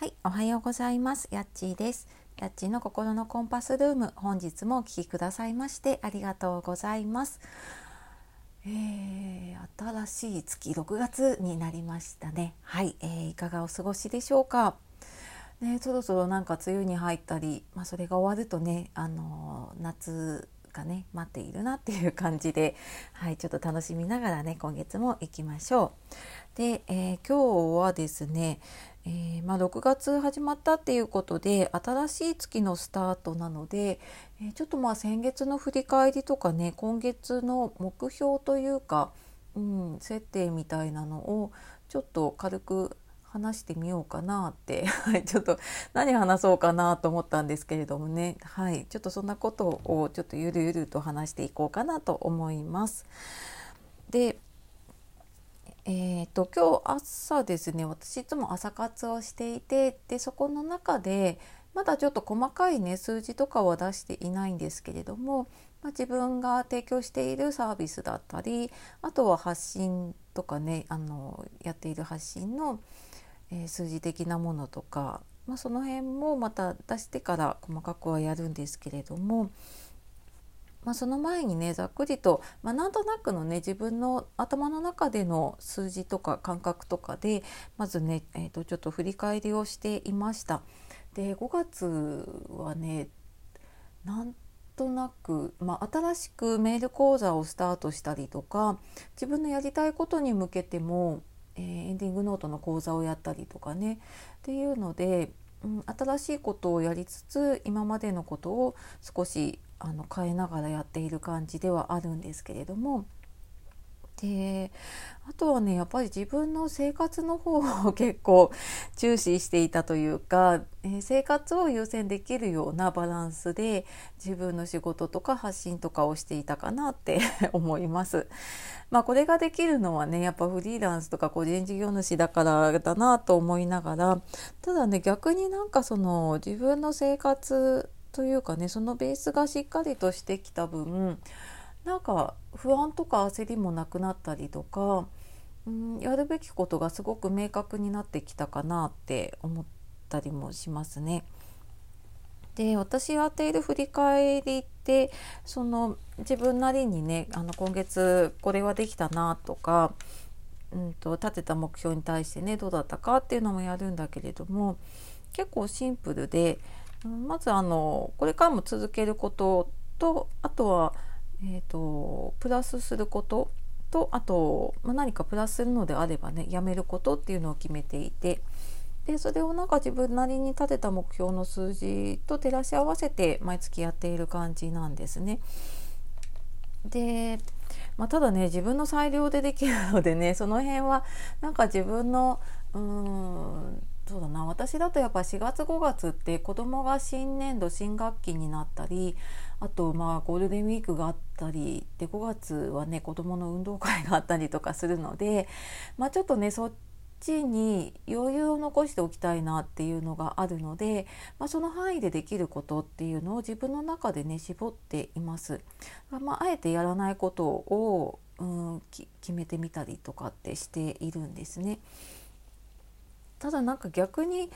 はい、おはようございます。やっちーです。やっちーの心のコンパスルーム、本日もお聴きくださいましてありがとうございます。えー、新しい月6月になりましたね。はい、えー、いかがお過ごしでしょうか？ね、そろそろなんか梅雨に入ったり、まあ、それが終わるとね、あのー、夏がね待っているなっていう感じで、はい、ちょっと楽しみながらね今月も行きましょう。で、えー、今日はですね、えー、まあ、6月始まったっていうことで新しい月のスタートなので、え、ちょっとまあ先月の振り返りとかね今月の目標というか、うん、設定みたいなのをちょっと軽く話してみようかなってちょっと何話そうかなと思ったんですけれどもねはいちょっとそんなことをちょっとゆるゆると話していこうかなと思います。でえーと、今日朝ですね私いつも朝活をしていてでそこの中でまだちょっと細かいね数字とかは出していないんですけれども、まあ、自分が提供しているサービスだったりあとは発信とかねあのやっている発信の、えー、数字的なものとか、まあ、その辺もまた出してから細かくはやるんですけれども。まあ、その前にねざっくりと、まあ、なんとなくのね自分の頭の中での数字とか感覚とかでまずね、えー、とちょっと振り返りをしていました。で5月はねなんとなく、まあ、新しくメール講座をスタートしたりとか自分のやりたいことに向けても、えー、エンディングノートの講座をやったりとかね。っていうので、うん、新しいことをやりつつ今までのことを少しあの変えながらやっている感じではあるんですけれども。であとはねやっぱり自分の生活の方を 結構注視していたというか、えー、生活を優先できるようなバランスで自分の仕事とか発信とかをしていたかなって 思います。まあこれができるのはねやっぱフリーランスとか個人事業主だからだなと思いながらただね逆になんかその自分の生活というかねそのベースがしっかりとしてきた分なんか不安とか焦りもなくなったりとか、うん、やるべきことがすごく明確になってきたかなって思ったりもしますね。で私やっている振り返りってその自分なりにねあの今月これはできたなとか、うんと、立てた目標に対してねどうだったかっていうのもやるんだけれども結構シンプルでまずあのこれからも続けることとあとは、えーと、プラスすることとあと、まあ、何かプラスするのであればねやめることっていうのを決めていてでそれをなんか自分なりに立てた目標の数字と照らし合わせて毎月やっている感じなんですね。で、まあ、ただね自分の裁量でできるのでねその辺はなんか自分のうーん私だとやっぱ4月5月って子供が新年度新学期になったりあとまあゴールデンウィークがあったりで5月はね子供の運動会があったりとかするので、まあ、ちょっとねそっちに余裕を残しておきたいなっていうのがあるので、まあ、その範囲でできることっていうのを自分の中でね絞っています。まあ、あえてやらないことをうん決めてみたりとかってしているんですね。ただなんか逆に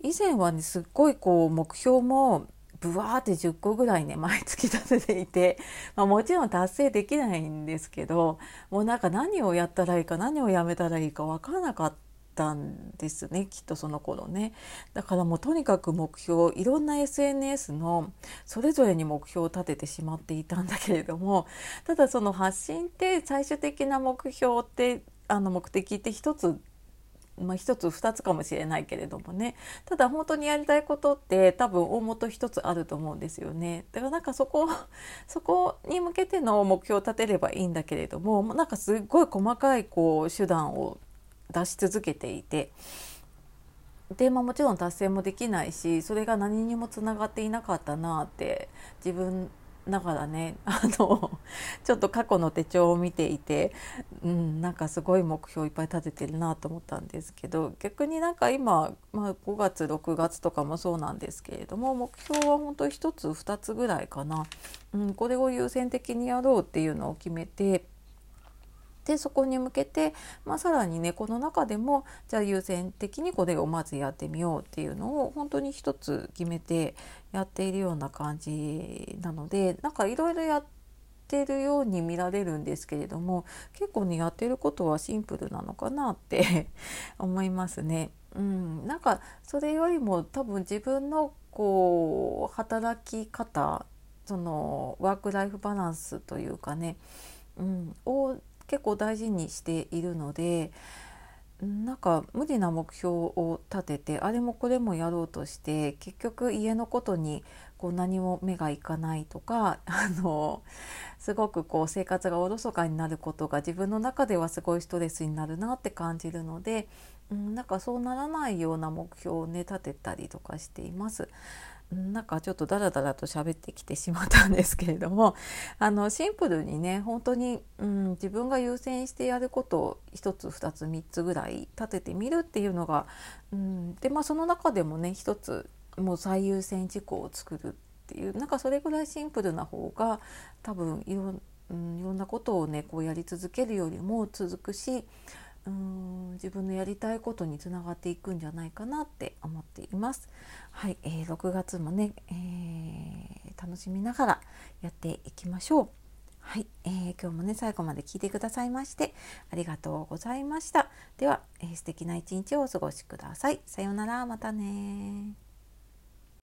以前はねすっごいこう目標もブワーって10個ぐらいね毎月立てていて、まあ、もちろん達成できないんですけどもうなんか何をやったらいいか何をやめたらいいか分からなかったんですねきっとその頃ね。だからもうとにかく目標いろんな SNS のそれぞれに目標を立ててしまっていたんだけれどもただその発信って最終的な目標ってあの目的って一つまあ、1つ2つかもしれないけれどもねただ本当にやりたいことって多分大元1つあると思うんですよねだからなんかそこそこに向けての目標を立てればいいんだけれどもなんかすっごい細かいこう手段を出し続けていて。でまあ、もちろん達成もできないしそれが何にもつながっていなかったなって自分だからね あのちょっと過去の手帳を見ていて、うん、なんかすごい目標いっぱい立ててるなと思ったんですけど逆になんか今、まあ、5月6月とかもそうなんですけれども目標は本当1つ2つぐらいかな、うん、これを優先的にやろうっていうのを決めてでそこに向けて、まあ、さらにねこの中でもじゃあ優先的にこれをまずやってみようっていうのを本当に一つ決めてやっているような感じなのでなんかいろいろやってるように見られるんですけれども結構ねやってることはシンプルなのかなって 思いますね。うん、なんかそれよりも多分自分のこう働き方そのワーク・ライフ・バランスというかね、うん、を結構大事にしているのでなんか無理な目標を立ててあれもこれもやろうとして結局家のことにこう何も目がいかないとか あのすごくこう生活がおろそかになることが自分の中ではすごいストレスになるなって感じるので、うん、なんかそうならないような目標をね立てたりとかしています。なんかちょっとダラダラと喋ってきてしまったんですけれども あのシンプルにね本当に、うん、自分が優先してやることを1つ2つ3つぐらい立ててみるっていうのが、うん、でまあその中でもね1つもう最優先事項を作るっていうなんかそれぐらいシンプルな方が多分いろ,、うん、いろんなことをねこうやり続けるよりも続くしうん自分のやりたいことにつながっていくんじゃないかなって思っています。はい、えー、6月もね、えー、楽しみながらやっていきましょう。はい、えー、今日もね最後まで聞いてくださいましてありがとうございました。では、えー、素敵な一日をお過ごしください。さようなら、またね